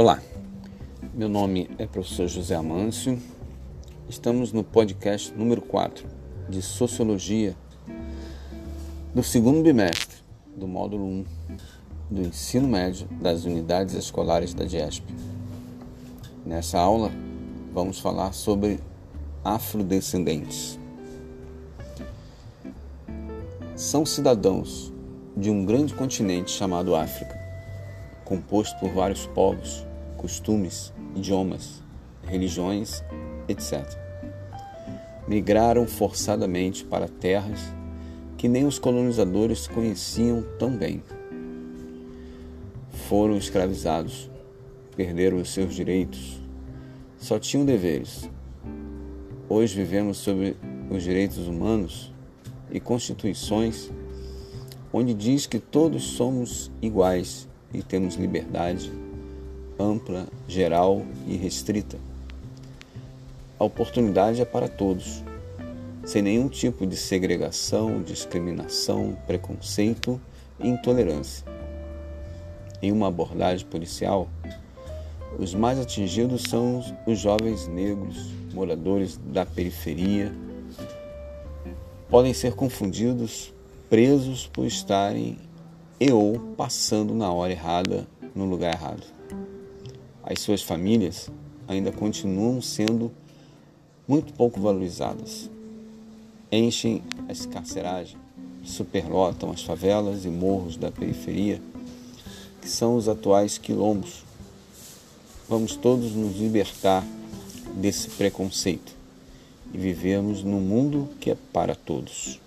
Olá, meu nome é professor José Amâncio. Estamos no podcast número 4 de Sociologia do segundo bimestre do módulo 1 do ensino médio das unidades escolares da DIESP. Nessa aula, vamos falar sobre afrodescendentes. São cidadãos de um grande continente chamado África, composto por vários povos costumes, idiomas, religiões, etc. Migraram forçadamente para terras que nem os colonizadores conheciam tão bem. Foram escravizados, perderam os seus direitos, só tinham deveres. Hoje vivemos sobre os direitos humanos e constituições onde diz que todos somos iguais e temos liberdade ampla, geral e restrita. A oportunidade é para todos, sem nenhum tipo de segregação, discriminação, preconceito e intolerância. Em uma abordagem policial, os mais atingidos são os jovens negros, moradores da periferia. Podem ser confundidos, presos por estarem e ou passando na hora errada, no lugar errado as suas famílias ainda continuam sendo muito pouco valorizadas. Enchem as carceragens, superlotam as favelas e morros da periferia, que são os atuais quilombos. Vamos todos nos libertar desse preconceito e vivermos num mundo que é para todos.